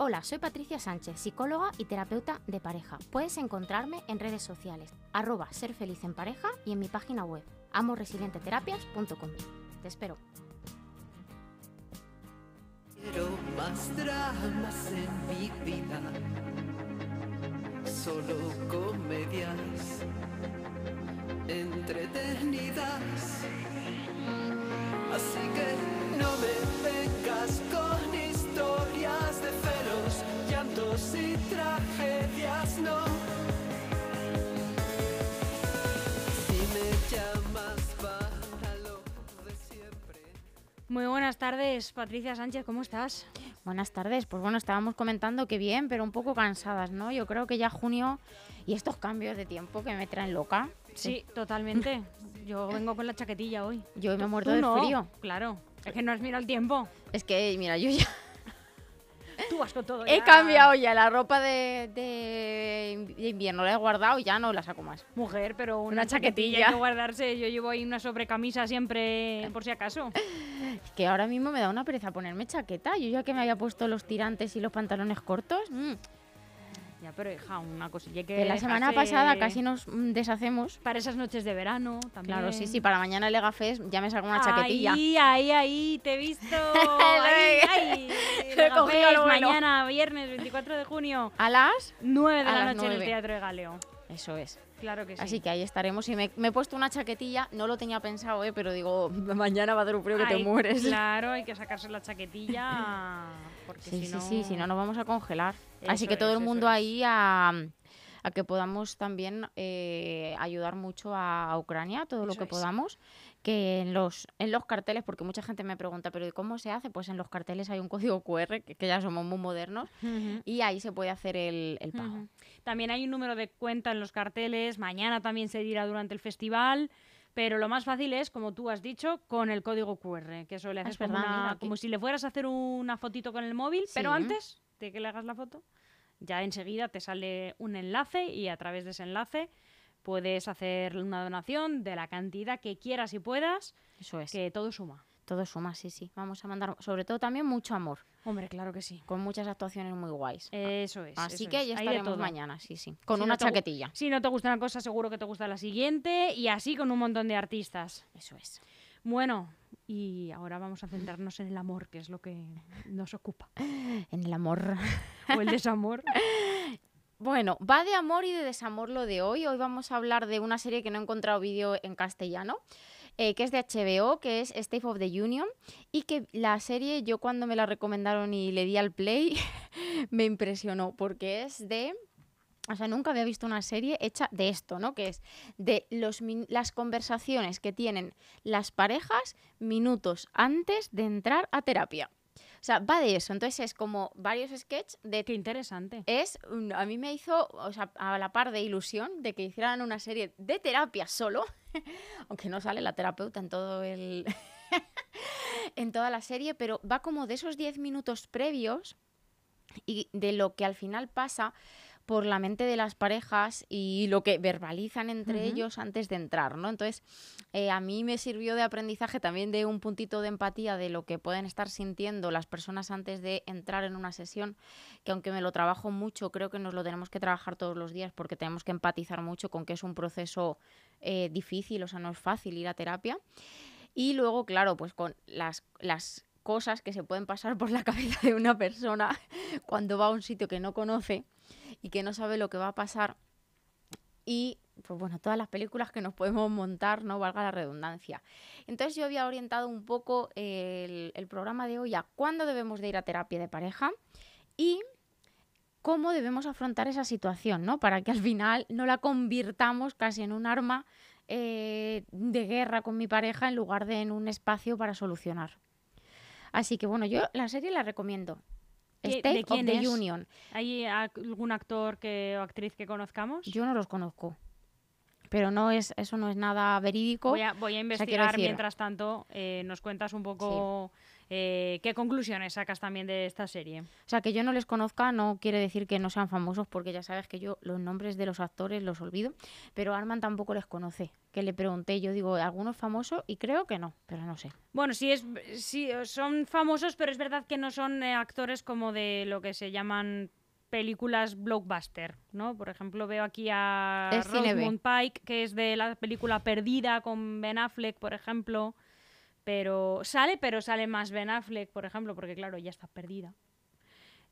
Hola, soy Patricia Sánchez, psicóloga y terapeuta de pareja. Puedes encontrarme en redes sociales, arroba ser feliz en pareja y en mi página web, amoresilienteterapias.com. Te espero. Quiero más dramas en mi vida, solo comedias entretenidas. Tardes, Patricia Sánchez, ¿cómo estás? Buenas tardes. Pues bueno, estábamos comentando que bien, pero un poco cansadas, ¿no? Yo creo que ya junio y estos cambios de tiempo que me traen loca. Sí, totalmente. Yo vengo con la chaquetilla hoy. Yo me he muerto de no, frío. Claro, es que no has mirado el tiempo. Es que, mira, yo ya Tú vas con todo. he ya. cambiado ya la ropa de, de de invierno, la he guardado y ya no la saco más. Mujer, pero una, Una chaquetilla chaquetilla. hay que guardarse. Yo llevo ahí una sobrecamisa siempre, por si acaso. Es que ahora mismo me da una pereza ponerme chaqueta. Yo ya que me había puesto los tirantes y los pantalones cortos. mm, Ya, pero hija, una cosilla que que la semana pasada casi nos mm, deshacemos. Para esas noches de verano también. Claro, sí, sí, para mañana el Legafest ya me saco una chaquetilla. Ahí, ahí, ahí, te he visto. ahí, ahí. Legafest. Mañana, viernes 24 de junio, A las... 9 de A la noche en el. Teatro de Galeo. Eso es. Claro que sí. Así que ahí estaremos. Y me, me he puesto una chaquetilla, no lo tenía pensado, ¿eh? pero digo, mañana va a dar un frío que te mueres. Claro, hay que sacarse la chaquetilla. Porque Sí, si sí, no... sí, si no nos vamos a congelar. Así que todo es, el mundo ahí a, a que podamos también eh, ayudar mucho a, a Ucrania, todo lo que es. podamos. Que en los, en los carteles, porque mucha gente me pregunta, ¿pero ¿y cómo se hace? Pues en los carteles hay un código QR, que, que ya somos muy modernos, y ahí se puede hacer el, el pago. También hay un número de cuenta en los carteles. Mañana también se dirá durante el festival. Pero lo más fácil es, como tú has dicho, con el código QR, que eso le Ah, haces es como, verdad, una- mira, aquí. como si le fueras a hacer una fotito con el móvil, pero antes de que le hagas la foto, ya enseguida te sale un enlace y a través de ese enlace puedes hacer una donación de la cantidad que quieras y puedas, Eso es. que todo suma. Todo suma, sí, sí. Vamos a mandar, sobre todo también mucho amor, Hombre, claro que sí. con muchas actuaciones muy guays. Eso es. Así eso que es. ya de estaremos mañana, sí, sí. Con Si una no chaquetilla. Si no te gusta una cosa, seguro que te gusta la siguiente y así con un montón de artistas. Eso es. Bueno, y ahora vamos a centrarnos en el amor, que es lo que nos ocupa. En el amor. O el desamor. Bueno, va de amor y de desamor lo de hoy. Hoy vamos a hablar de una serie que no he encontrado vídeo en castellano, eh, que es de HBO, que es State of the Union, y que la serie yo cuando me la recomendaron y le di al play, me impresionó, porque es de... O sea, nunca había visto una serie hecha de esto, ¿no? Que es de los las conversaciones que tienen las parejas minutos antes de entrar a terapia. O sea, va de eso. Entonces es como varios sketches de Qué interesante. es, a mí me hizo, o sea, a la par de ilusión de que hicieran una serie de terapia solo, aunque no sale la terapeuta en todo el en toda la serie, pero va como de esos 10 minutos previos y de lo que al final pasa por la mente de las parejas y lo que verbalizan entre ellos antes de entrar, ¿no? Entonces, eh, a mí me sirvió de aprendizaje también de un puntito de empatía de lo que pueden estar sintiendo las personas antes de entrar en una sesión, que aunque me lo trabajo mucho, creo que nos lo tenemos que trabajar todos los días porque tenemos que empatizar mucho con que es un proceso eh, difícil, o sea, no es fácil ir a terapia. Y luego, claro, pues con las, las cosas que se pueden pasar por la cabeza de una persona cuando va a un sitio que no conoce y que no sabe lo que va a pasar. Y, pues bueno, todas las películas que nos podemos montar, no valga la redundancia. Entonces yo había orientado un poco el, programa de hoy a cuándo debemos de ir a terapia de pareja y cómo debemos afrontar esa situación, ¿no? Para que al final no la convirtamos casi en un arma eh, de guerra con mi pareja en lugar de en un espacio para solucionar. Así que bueno, yo la serie la recomiendo. ¿Qué- State de of the es? Union. ¿Hay algún actor que, o actriz que conozcamos? Yo no los conozco. Pero no es, eso no es nada verídico. Voy a, voy a investigar mientras tanto. eh, nos cuentas un poco eh, qué conclusiones sacas también de esta serie. O sea, que yo no les conozca no quiere decir que no sean famosos, porque ya sabes que yo los nombres de los actores los olvido. Pero Arman tampoco les conoce. Que le pregunté, yo digo, ¿alguno es famoso? Y creo que no, pero no sé. Bueno, sí, es, sí son famosos, pero es verdad que no son eh, actores como de lo que se llaman películas blockbuster, ¿no? Por ejemplo, veo aquí a. Rosamund Pike, que es de la película Perdida con Ben Affleck, por ejemplo. Pero sale, pero sale más Ben Affleck, por ejemplo, porque claro, ya está perdida.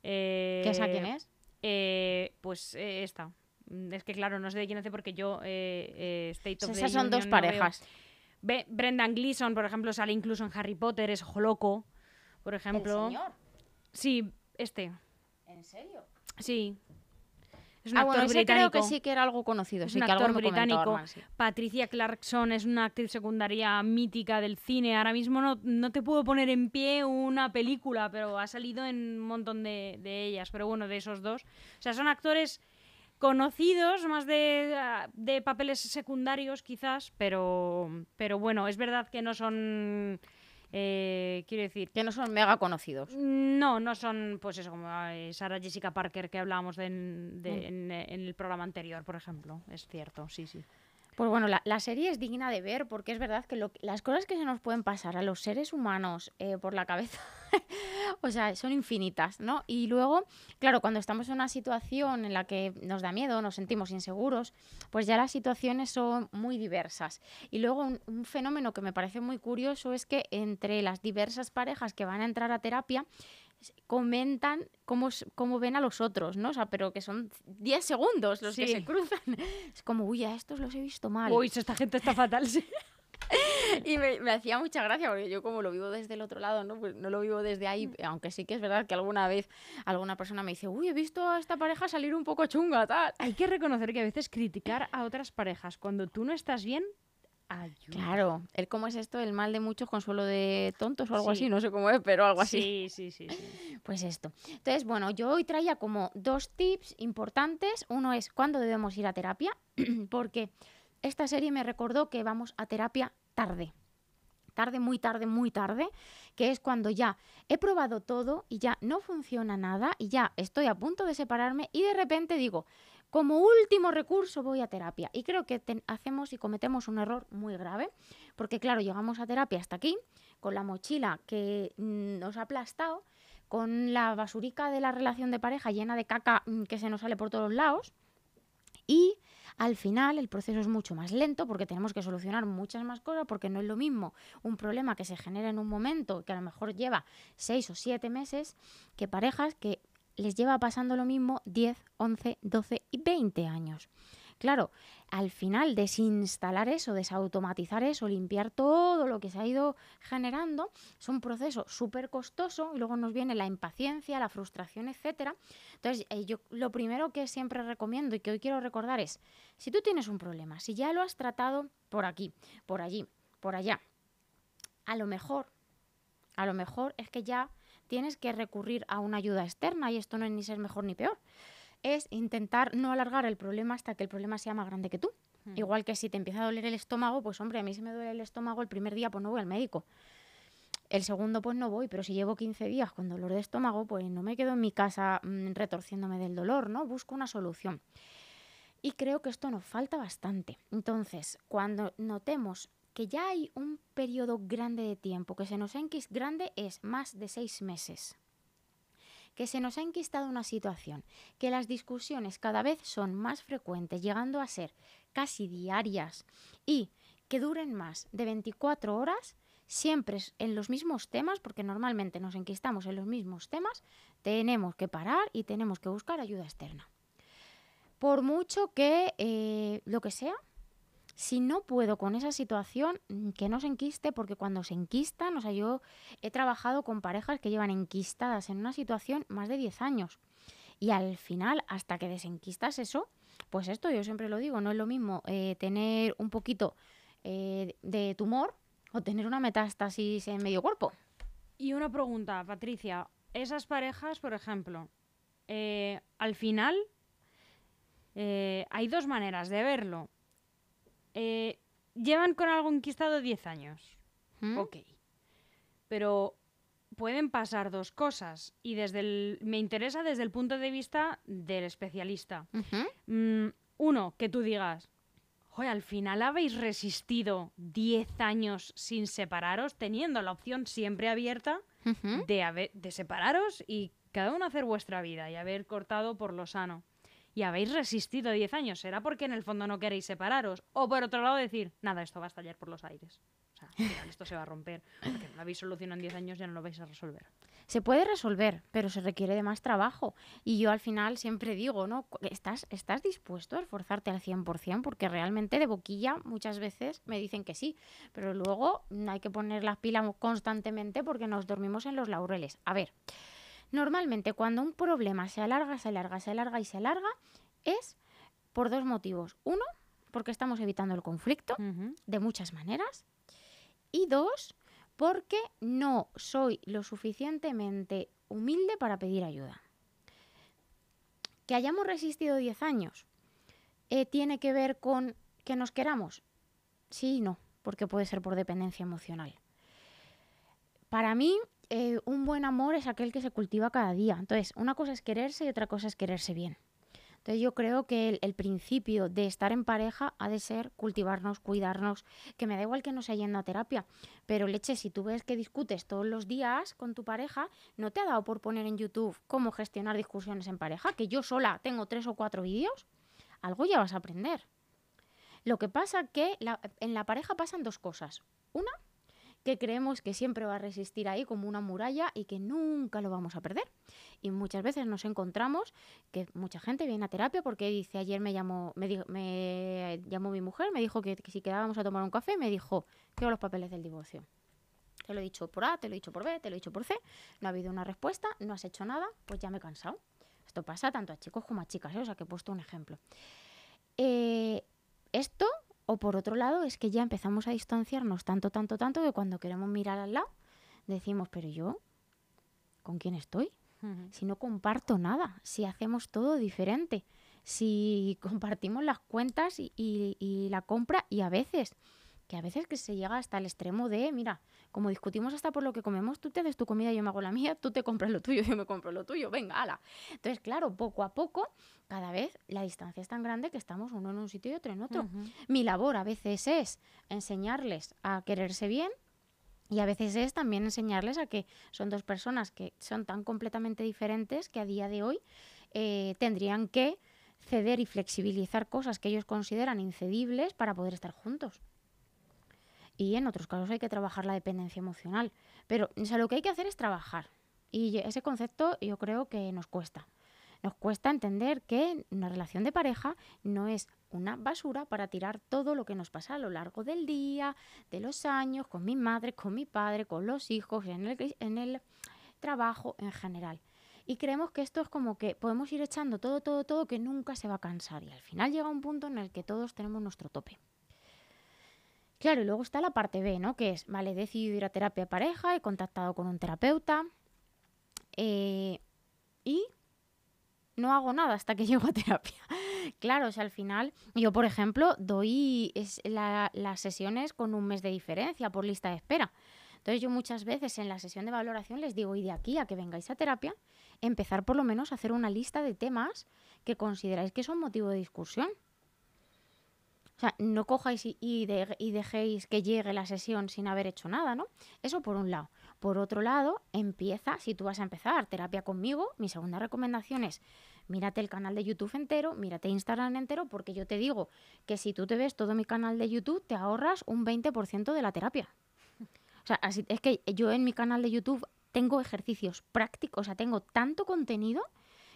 Eh, ¿Qué esa quién es? eh, pues eh, esta. Mm, Es que claro, no sé de quién hace porque yo eh, eh, State of the Esas son dos Union no veo. parejas. Brendan Gleeson, por ejemplo, sale incluso en Harry Potter, es ojo loco. Por ejemplo. Sí, este. ¿En serio? Sí. Es un Ah, actor bueno, británico. creo que sí que era algo conocido. Es sí, un que algo actor comentó británico. Arman, sí. Patricia Clarkson es una actriz secundaria mítica del cine. Ahora mismo no, no te puedo poner en pie una película, pero ha salido en un montón de, de ellas. Pero bueno, de esos dos. O sea, son actores conocidos, más de, de papeles secundarios quizás, pero, pero bueno, es verdad que no son... eh, quiero decir, Que no son mega conocidos. no, no son, pues eso, como eh, Sarah Jessica Parker que hablábamos de en, de- Mm. en, en el programa anterior, por ejemplo. Es cierto, sí, sí. Pues bueno, la, serie es digna de ver porque es verdad que lo- las cosas que se nos pueden pasar a los seres humanos eh, por la cabeza, o sea, son infinitas, ¿no? Y luego, claro, cuando estamos en una situación en la que nos da miedo, nos sentimos inseguros, pues ya las situaciones son muy diversas. Y luego un, fenómeno que me parece muy curioso es que entre las diversas parejas que van a entrar a terapia, comentan cómo, cómo ven a los otros, ¿no? O sea, pero que son 10 segundos los que se cruzan. Es como, uy, a estos los he visto mal. Uy, esta gente está fatal, sí. Y me, me hacía mucha gracia porque yo como lo vivo desde el otro lado, ¿no? Pues no lo vivo desde ahí, aunque sí que es verdad que alguna vez alguna persona me dice, uy, he visto a esta pareja salir un poco chunga, tal. Hay que reconocer que a veces criticar a otras parejas cuando tú no estás bien ayuda. Claro, el cómo es esto, el mal de muchos, consuelo de tontos o algo Sí. así, no sé cómo es, pero algo así. Sí, sí, sí, sí. Pues esto. Entonces, bueno, yo hoy traía como dos tips importantes. Uno es cuándo debemos ir a terapia, porque esta serie me recordó que vamos a terapia tarde. Tarde, muy tarde, muy tarde, que es cuando ya he probado todo y ya no funciona nada y ya estoy a punto de separarme y de repente digo, como último recurso voy a terapia. Y creo que hacemos y cometemos un error muy grave, porque claro, llegamos a terapia hasta aquí, con la mochila que mm, nos ha aplastado, con la basurica de la relación de pareja llena de caca mm, que se nos sale por todos lados. Y al final el proceso es mucho más lento porque tenemos que solucionar muchas más cosas porque no es lo mismo un problema que se genera en un momento que a lo mejor lleva seis o siete meses que parejas que les lleva pasando lo mismo 10, 11, 12 y 20 años. Claro, al final desinstalar eso, desautomatizar eso, limpiar todo lo que se ha ido generando, es un proceso súper costoso y luego nos viene la impaciencia, la frustración, etcétera. Entonces, eh, yo lo primero que siempre recomiendo y que hoy quiero recordar es, si tú tienes un problema, si ya lo has tratado por aquí, por allí, por allá, a lo mejor, a lo mejor es que ya tienes que recurrir a una ayuda externa y esto no es ni ser mejor ni peor. Es intentar no alargar el problema hasta que el problema sea más grande que tú. Hmm. Igual que si te empieza a doler el estómago, pues hombre, a mí se me duele el estómago el primer día, pues no voy al médico. El segundo, pues no voy, pero si llevo 15 días con dolor de estómago, pues no me quedo en mi casa mm, retorciéndome del dolor, ¿no? Busco una solución. Y creo que esto nos falta bastante. Entonces, cuando notemos que ya hay un periodo grande de tiempo, que se nos ha enquis- grande es más de seis meses, que se nos ha enquistado una situación, que las discusiones cada vez son más frecuentes, llegando a ser casi diarias y que duren más de 24 horas, siempre en los mismos temas, porque normalmente nos enquistamos en los mismos temas, tenemos que parar y tenemos que buscar ayuda externa. Por mucho que eh, lo que sea, si no puedo con esa situación, mm, que no se enquiste, porque cuando se enquistan, o sea, yo he trabajado con parejas que llevan enquistadas en una situación más de 10 años. Y al final, hasta que desenquistas eso, pues esto yo siempre lo digo, no es lo mismo eh, tener un poquito eh, de tumor o tener una metástasis en medio cuerpo. Y una pregunta, Patricia. esas parejas, por ejemplo, eh, al final hay dos maneras de verlo. Eh, llevan con algo enquistado 10 años. ¿Mm? Ok. Pero pueden pasar dos cosas. Y desde el, me interesa desde el punto de vista del especialista. Mm, uno, que tú digas, "Joder, al final habéis resistido 10 años sin separaros, teniendo la opción siempre abierta de, haber- de separaros y cada uno hacer vuestra vida y haber cortado por lo sano. Y habéis resistido 10 años. ¿Será porque en el fondo no queréis separaros? O por otro lado decir, nada, esto va a estallar por los aires. O sea, esto se va a romper. Porque no lo habéis solucionado en 10 años, ya no lo vais a resolver. Se puede resolver, pero se requiere de más trabajo. Y yo al final siempre digo, ¿no? ¿Estás, estás dispuesto a esforzarte al 100%? Porque realmente de boquilla muchas veces me dicen que sí, pero luego hay que poner las pilas constantemente porque nos dormimos en los laureles. A ver, normalmente cuando un problema se alarga, se alarga, se alarga y se alarga, es por dos motivos. Uno, porque estamos evitando el conflicto de muchas maneras. Y dos, porque no soy lo suficientemente humilde para pedir ayuda. Que hayamos resistido 10 años eh, tiene que ver con que nos queramos. Sí y no, porque puede ser por dependencia emocional. Para mí, eh, un buen amor es aquel que se cultiva cada día. Entonces, una cosa es quererse y otra cosa es quererse bien. Entonces yo creo que el, principio de estar en pareja ha de ser cultivarnos, cuidarnos, que me da igual que no sea yendo a terapia, pero leche, si tú ves que discutes todos los días con tu pareja, no te ha dado por poner en YouTube cómo gestionar discusiones en pareja, que yo sola tengo tres o cuatro vídeos, algo ya vas a aprender. Lo que pasa que en la pareja pasan dos cosas. Una, que creemos que siempre va a resistir ahí como una muralla y que nunca lo vamos a perder. Y muchas veces nos encontramos que mucha gente viene a terapia porque dice, ayer me llamó, me, dijo- me llamó mi mujer, me dijo que, si quedábamos a tomar un café, me dijo, quiero los papeles del divorcio. Te lo he dicho por A, te lo he dicho por B, te lo he dicho por C, no ha habido una respuesta, no has hecho nada, pues ya me he cansado. Esto pasa tanto a chicos como a chicas, ¿eh? o sea que he puesto un ejemplo. Eh, esto, o por otro lado, es que ya empezamos a distanciarnos tanto, tanto, tanto que cuando queremos mirar al lado, decimos, pero yo, ¿con quién estoy? Si no comparto nada, si hacemos todo diferente, si compartimos las cuentas y, y- y la compra y a veces, que a veces que se llega hasta el extremo de, mira, como discutimos hasta por lo que comemos, tú te haces tu comida, yo me hago la mía, tú te compras lo tuyo, yo me compro lo tuyo, venga, ala. Entonces, claro, poco a poco, cada vez la distancia es tan grande que estamos uno en un sitio y otro en otro. Mi labor a veces es enseñarles a quererse bien y a veces es también enseñarles a que son dos personas que son tan completamente diferentes que a día de hoy eh, tendrían que ceder y flexibilizar cosas que ellos consideran incedibles para poder estar juntos. Y en otros casos hay que trabajar la dependencia emocional. Pero lo que hay que hacer es trabajar. Y ese concepto yo creo que nos cuesta. Nos cuesta entender que una relación de pareja no es una basura para tirar todo lo que nos pasa a lo largo del día, de los años, con mi madre, con mi padre, con los hijos, en el, en el trabajo en general. Y creemos que esto es como que podemos ir echando todo, todo, todo, que nunca se va a cansar. Y al final llega un punto en el que todos tenemos nuestro tope. Claro, y luego está la parte B, ¿no? Que es, vale, he decidido ir a terapia pareja, he contactado con un terapeuta eh, y no hago nada hasta que llego a terapia. Claro, o sea, al final, yo, por ejemplo, doy las sesiones con un mes de diferencia por lista de espera. Entonces yo muchas veces en la sesión de valoración les digo, y de aquí a que vengáis a terapia, empezar por lo menos a hacer una lista de temas que consideráis que son motivo de discusión. O sea, no cojáis y, y de- y dejéis que llegue la sesión sin haber hecho nada, ¿no? Eso por un lado. Por otro lado, empieza, si tú vas a empezar terapia conmigo, mi segunda recomendación es mírate el canal de YouTube entero, mírate Instagram entero, porque yo te digo que si tú te ves todo mi canal de YouTube, te ahorras un 20% de la terapia. O sea, así, es que yo en mi canal de YouTube tengo ejercicios prácticos, o sea, tengo tanto contenido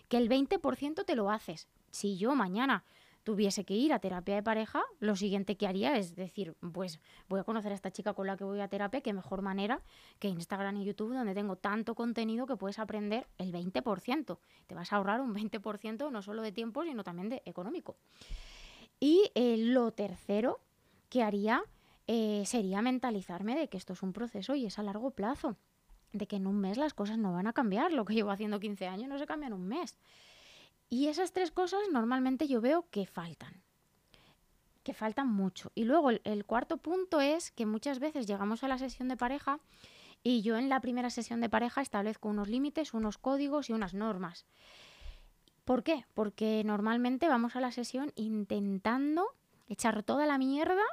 que el 20% te lo haces. Si yo mañana tuviese que ir a terapia de pareja, lo siguiente que haría es decir, pues voy a conocer a esta chica con la que voy a terapia, qué mejor manera que Instagram y YouTube, donde tengo tanto contenido que puedes aprender el 20%. Te vas a ahorrar un 20% no solo de tiempo, sino también de económico. Y eh, lo tercero que haría eh, sería mentalizarme de que esto es un proceso y es a largo plazo. de que en un mes las cosas no van a cambiar. Lo que llevo haciendo 15 años no se cambia en un mes. Y esas tres cosas normalmente yo veo que faltan. Que faltan mucho. Y luego el, cuarto punto es que muchas veces llegamos a la sesión de pareja y yo en la primera sesión de pareja establezco unos límites, unos códigos y unas normas. ¿Por qué? Porque normalmente vamos a la sesión intentando echar toda la mierda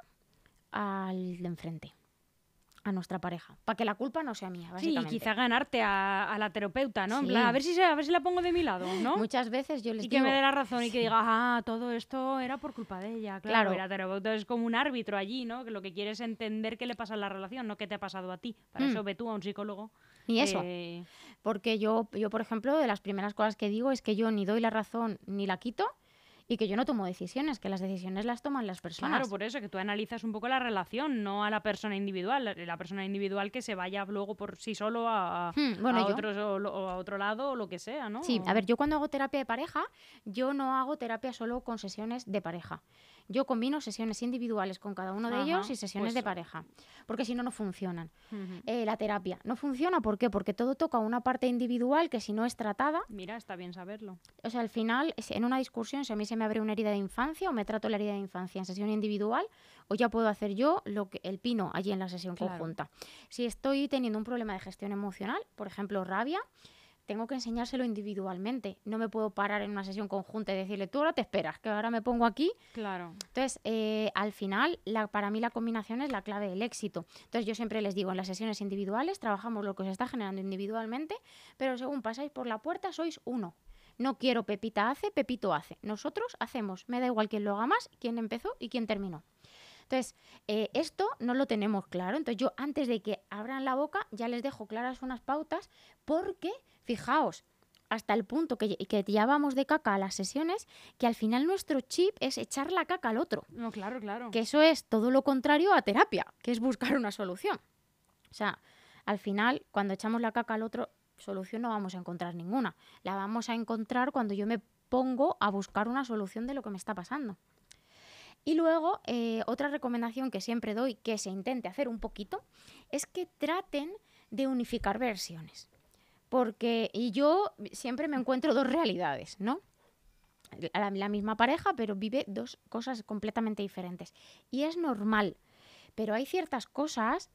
al de enfrente, a nuestra pareja, para que la culpa no sea mía, Sí, básicamente. quizá ganarte a, a la terapeuta, ¿no? En Sí. plan, a ver si se- a ver si la pongo de mi lado, ¿no? Muchas veces yo les y que digo, me dé la razón y que diga, ah, todo esto era por culpa de ella. Claro, Claro. y la terapeuta es como un árbitro allí, ¿no? Que lo que quiere es entender qué le pasa en la relación, no qué te ha pasado a ti. Para Mm. eso ve tú a un psicólogo. ni eso, eh, porque yo, yo, por ejemplo, de las primeras cosas que digo es que yo ni doy la razón ni la quito y que yo no tomo decisiones, que las decisiones las toman las personas. Claro, por eso, que tú analizas un poco la relación, no a la persona individual. La, la persona individual que se vaya luego por sí solo a, Hmm, bueno, a yo- otros o, lo- o a otro lado o lo que sea, ¿no? Sí, a ver, yo cuando hago terapia de pareja, yo no hago terapia solo con sesiones de pareja. Yo combino sesiones individuales con cada uno de Ajá, ellos y sesiones de pues- pareja, porque si no, no funcionan. Eh, la terapia no funciona, ¿por qué? Porque todo toca una parte individual que si no es tratada, Mira, está bien saberlo. o sea, al final, en una discusión, si a mí se me abre una herida de infancia o me trato la herida de infancia en sesión individual, o ya puedo hacer yo lo que el pino allí en la sesión Claro. conjunta. Si estoy teniendo un problema de gestión emocional, por ejemplo, rabia, tengo que enseñárselo individualmente. No me puedo parar en una sesión conjunta y decirle, tú ahora te esperas, que ahora me pongo aquí. Claro. Entonces, eh, al final, la, para mí la combinación es la clave del éxito. Entonces, yo siempre les digo, en las sesiones individuales trabajamos lo que os está generando individualmente, pero según pasáis por la puerta, sois uno. No quiero Pepita hace, Pepito hace. Nosotros hacemos. Me da igual quién lo haga más, quién empezó y quién terminó. Entonces, eh, esto no lo tenemos claro. Entonces, yo antes de que abran la boca, ya les dejo claras unas pautas, porque, fijaos, hasta el punto que, que ya vamos de caca a las sesiones, que al final nuestro chip es echar la caca al otro. No, claro, claro. Que eso es todo lo contrario a terapia, que es buscar una solución. O sea, al final, cuando echamos la caca al otro, solución no vamos a encontrar ninguna. La vamos a encontrar cuando yo me pongo a buscar una solución de lo que me está pasando. Y luego, eh, otra recomendación que siempre doy, que se intente hacer un poquito, es que traten de unificar versiones. Porque, y yo siempre me encuentro dos realidades, ¿no? La, la misma pareja, pero vive dos cosas completamente diferentes. Y es normal. Pero hay ciertas cosas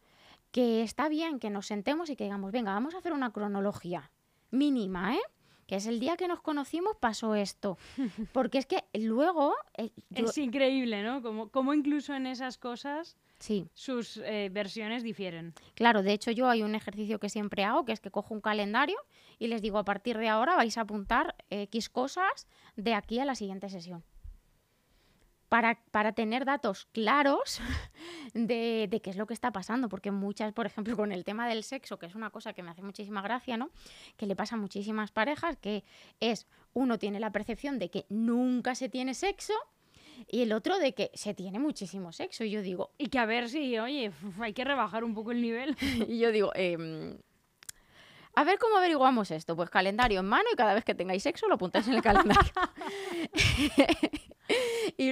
que está bien que nos sentemos y que digamos, venga, vamos a hacer una cronología mínima, ¿eh? Que es el día que nos conocimos pasó esto. Porque es que luego... eh, yo- Es increíble, ¿no? Como, como incluso en esas cosas sí, sus eh, versiones difieren. claro, de hecho yo hay un ejercicio que siempre hago, que es que cojo un calendario y les digo, a partir de ahora vais a apuntar X cosas de aquí a la siguiente sesión. Para, para tener datos claros de, de qué es lo que está pasando, porque muchas, por ejemplo, con el tema del sexo, que es una cosa que me hace muchísima gracia, ¿no? Que le pasa a muchísimas parejas, que es, uno tiene la percepción de que nunca se tiene sexo y el otro de que se tiene muchísimo sexo. Y yo digo, Y que a ver si, oye, hay que rebajar un poco el nivel. y yo digo, em, a ver cómo averiguamos esto. Pues calendario en mano y cada vez que tengáis sexo lo apuntáis en el calendario.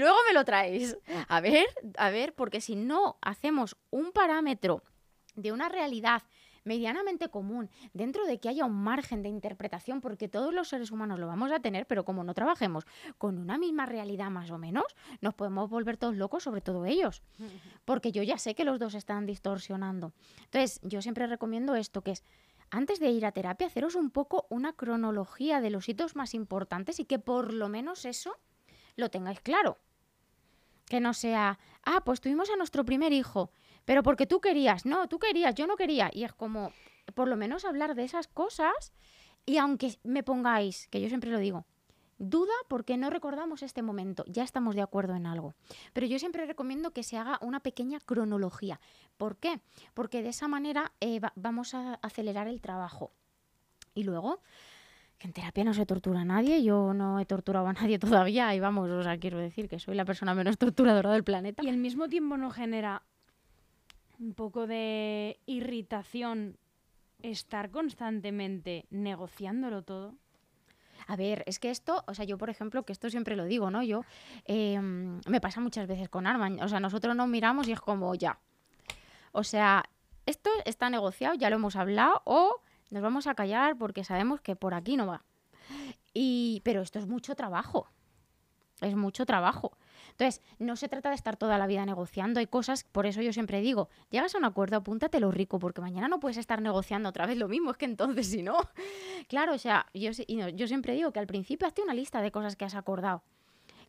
luego me lo traéis. A ver, a ver, porque si no hacemos un parámetro de una realidad medianamente común, dentro de que haya un margen de interpretación, porque todos los seres humanos lo vamos a tener, pero como no trabajemos con una misma realidad más o menos, nos podemos volver todos locos, sobre todo ellos porque yo ya sé que los dos están distorsionando. Entonces, yo siempre recomiendo esto, que es, antes de ir a terapia, haceros un poco una cronología de los hitos más importantes y que por lo menos eso lo tengáis claro. Que no sea, ah, pues tuvimos a nuestro primer hijo, pero porque tú querías, no, tú querías, yo no quería. Y es como, por lo menos hablar de esas cosas y aunque me pongáis, que yo siempre lo digo, duda porque no recordamos este momento, ya estamos de acuerdo en algo. Pero yo siempre recomiendo que se haga una pequeña cronología. ¿Por qué? Porque de esa manera eh, va- vamos a acelerar el trabajo. Y luego, que en terapia no se tortura a nadie, yo no he torturado a nadie todavía, y vamos, o sea, quiero decir que soy la persona menos torturadora del planeta. Y al mismo tiempo no genera un poco de irritación estar constantemente negociándolo todo. A ver, es que esto, o sea, yo por ejemplo, que esto siempre lo digo, ¿no? Yo, eh, me pasa muchas veces con Arman, o sea, nosotros nos miramos y es como ya. O sea, esto está negociado, ya lo hemos hablado, o nos vamos a callar porque sabemos que por aquí no va. Y, pero esto es mucho trabajo. Es mucho trabajo. Entonces, no se trata de estar toda la vida negociando. Hay cosas, por eso yo siempre digo, llegas a un acuerdo, apúntate lo rico, porque mañana no puedes estar negociando otra vez lo mismo. Es que entonces, si no. Claro, o sea, yo, y no, yo siempre digo que al principio hazte una lista de cosas que has acordado.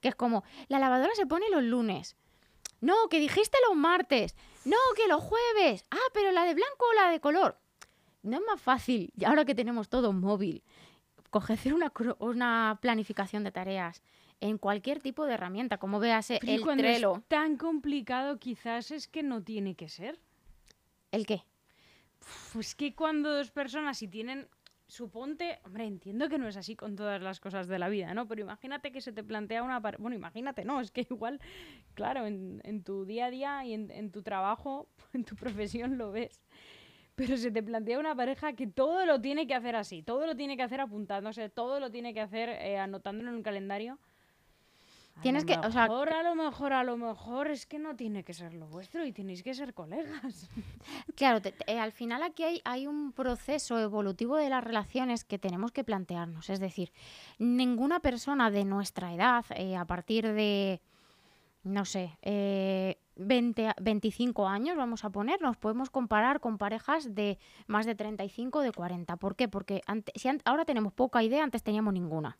Que es como, la lavadora se pone los lunes. No, que dijiste los martes. No, que los jueves. Ah, pero la de blanco o la de color. No es más fácil, ahora que tenemos todo móvil, coger una, una planificación de tareas en cualquier tipo de herramienta, como veas el cuando Trello. es tan complicado, quizás es que no tiene que ser. ¿El qué? Pues que cuando dos personas si tienen, suponte, hombre, entiendo que no es así con todas las cosas de la vida, ¿no? Pero imagínate que se te plantea una, bueno, imagínate, no, es que igual, claro, en, en tu día a día y en, en tu trabajo, en tu profesión lo ves. Pero se te plantea una pareja que todo lo tiene que hacer así, todo lo tiene que hacer apuntándose, todo lo tiene que hacer eh, anotándolo en un calendario. A Tienes lo que- o sea, mejor, a lo mejor, a lo mejor es que no tiene que ser lo vuestro y tenéis que ser colegas. Claro, te- te- eh, al final aquí hay, hay un proceso evolutivo de las relaciones que tenemos que plantearnos. Es decir, ninguna persona de nuestra edad, eh, a partir de, no sé, eh, 20, a- 25 años, vamos a poner, nos podemos comparar con parejas de más de 35 o de 40. ¿Por qué? Porque ante- si ahora tenemos poca idea, antes teníamos ninguna.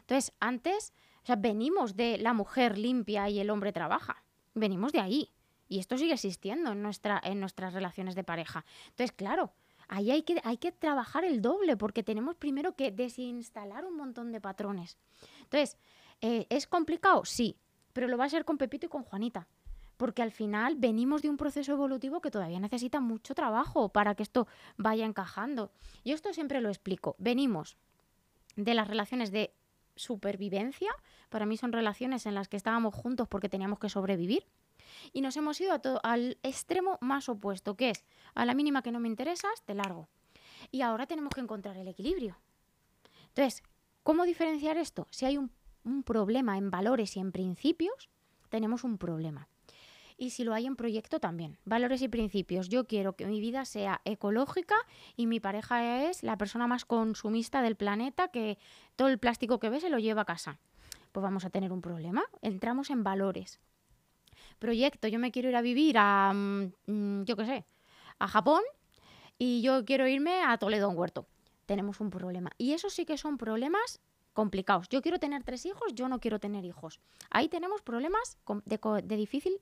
Entonces, antes, o sea, venimos de la mujer limpia y el hombre trabaja. Venimos de ahí. Y esto sigue existiendo en, nuestra, en nuestras relaciones de pareja. Entonces, claro, ahí hay que, hay que trabajar el doble porque tenemos primero que desinstalar un montón de patrones. Entonces, eh, ¿es complicado? Sí, pero lo va a ser con Pepito y con Juanita. Porque al final venimos de un proceso evolutivo que todavía necesita mucho trabajo para que esto vaya encajando. Yo esto siempre lo explico. Venimos de las relaciones de supervivencia. Para mí son relaciones en las que estábamos juntos porque teníamos que sobrevivir. Y nos hemos ido al extremo más opuesto, que es a la mínima que no me interesas, te largo. Y ahora tenemos que encontrar el equilibrio. Entonces, ¿cómo diferenciar esto? Si hay un problema en valores y en principios, tenemos un problema. Y si lo hay en proyecto también. Valores y principios. Yo quiero que mi vida sea ecológica y mi pareja es la persona más consumista del planeta que todo el plástico que ve se lo lleva a casa. Pues vamos a tener un problema. Entramos en valores. Proyecto, yo me quiero ir a vivir a, mm, mm, yo qué sé, a Japón y yo quiero irme a Toledo, un huerto. Tenemos un problema. Y eso sí que son problemas complicados. Yo quiero tener tres hijos, yo no quiero tener hijos. Ahí tenemos problemas de difícil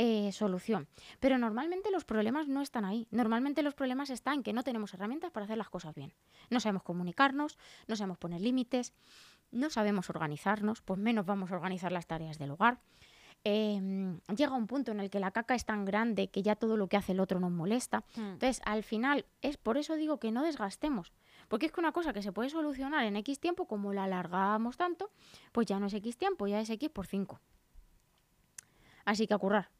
eh, solución. Pero normalmente los problemas no están ahí. Normalmente los problemas están en que no tenemos herramientas para hacer las cosas bien. No sabemos comunicarnos, no sabemos poner límites, no sabemos organizarnos, pues menos vamos a organizar las tareas del hogar. Eh, llega un punto en el que la caca es tan grande que ya todo lo que hace el otro nos molesta. Entonces, al final, es por eso digo que no desgastemos. Porque es que una cosa que se puede solucionar en X tiempo, como la alargamos tanto, pues ya no es X tiempo, ya es X por 5. Así que a currar.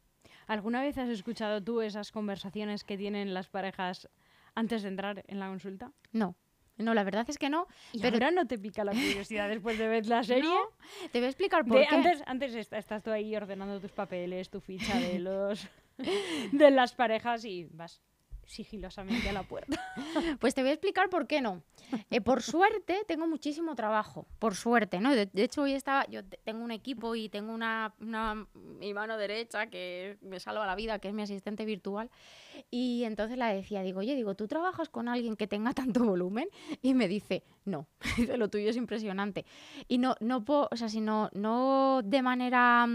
¿Alguna vez has escuchado tú esas conversaciones que tienen las parejas antes de entrar en la consulta? No, no, la verdad es que no. ¿Y Pero- ahora no te pica la curiosidad después de ver la serie? No, te voy a explicar por De- qué. antes antes est- estás tú ahí ordenando tus papeles, tu ficha de los de las parejas y vas sigilosamente a la puerta. Pues te voy a explicar por qué no. Eh, por suerte, tengo muchísimo trabajo. Por suerte, ¿no? De, hecho, hoy estaba. Yo te- tengo un equipo y tengo una, Mi mano derecha que me salva la vida, que es mi asistente virtual. Y entonces la decía, digo, oye, digo, ¿tú trabajas con alguien que tenga tanto volumen? Y me dice, no. Dice, lo tuyo es impresionante. Y no, no puedo. O sea, si no, no de manera.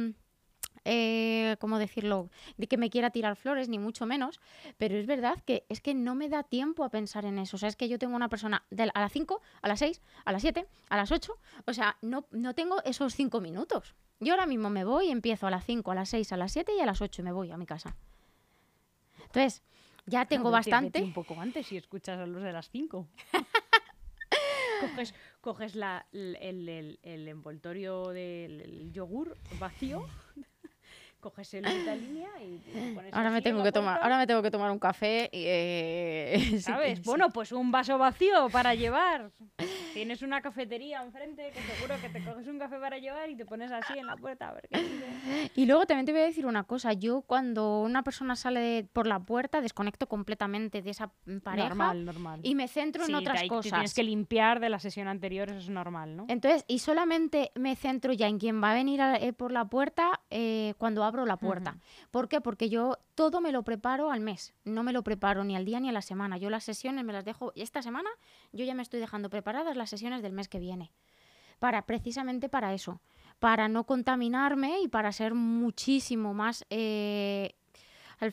Eh, ¿cómo decirlo? De que me quiera tirar flores, ni mucho menos, pero es verdad que es que no me da tiempo a pensar en eso. O sea, es que yo tengo una persona de, a las 5, a las 6, a las 7, a las 8. O sea, no, no tengo esos 5 minutos. Yo ahora mismo me voy, empiezo a las 5, a las 6, a las 7 y a las 8 me voy a mi casa. Entonces, ya tengo vete bastante. un poco antes si escuchas a los de las 5. coges coges la, el, el- el envoltorio del el yogur vacío, coges el de línea y pones Ahora me tengo que tomar, ahora me tengo que tomar un café y eh, ¿Sabes? sí. Bueno, pues un vaso vacío para llevar. Tienes una cafetería enfrente que seguro que te coges un café para llevar y te pones así en la puerta a ver qué. Y luego también te voy a decir una cosa. Yo cuando una persona sale de- por la puerta desconecto completamente de esa mm, pareja Normal, normal. y me centro Sí, en otras te cosas. tienes que limpiar de la sesión anterior, eso es normal, ¿no? Entonces, y solamente me centro ya en quien va a venir a- eh, por la puerta eh, cuando abro la puerta. ¿Por qué? Porque yo todo me lo preparo al mes, no me lo preparo ni al día ni a la semana. Yo las sesiones me las dejo, esta semana yo ya me estoy dejando preparadas las sesiones del mes que viene. Para, precisamente para eso, para no contaminarme y para ser muchísimo más... eh,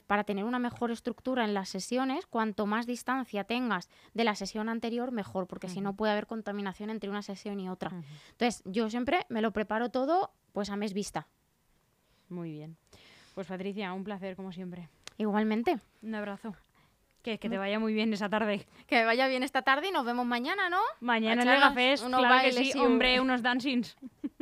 para tener una mejor estructura en las sesiones, cuanto más distancia tengas de la sesión anterior, mejor, porque si no puede haber contaminación entre una sesión y otra. Entonces, yo siempre me lo preparo todo pues a mes vista. Muy bien. Pues Patricia, un placer como siempre. Igualmente. Un abrazo. Que, que te vaya muy bien esa tarde. Que vaya bien esta tarde y nos vemos mañana, ¿no? Mañana en el unos claro que sí. Hombre, unos dancings.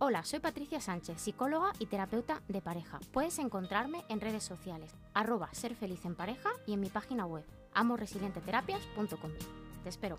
Hola, soy Patricia Sánchez, psicóloga y terapeuta de pareja. Puedes encontrarme en redes sociales, arroba ser feliz en pareja y en mi página web, amoresilienteterapias.com. Te espero.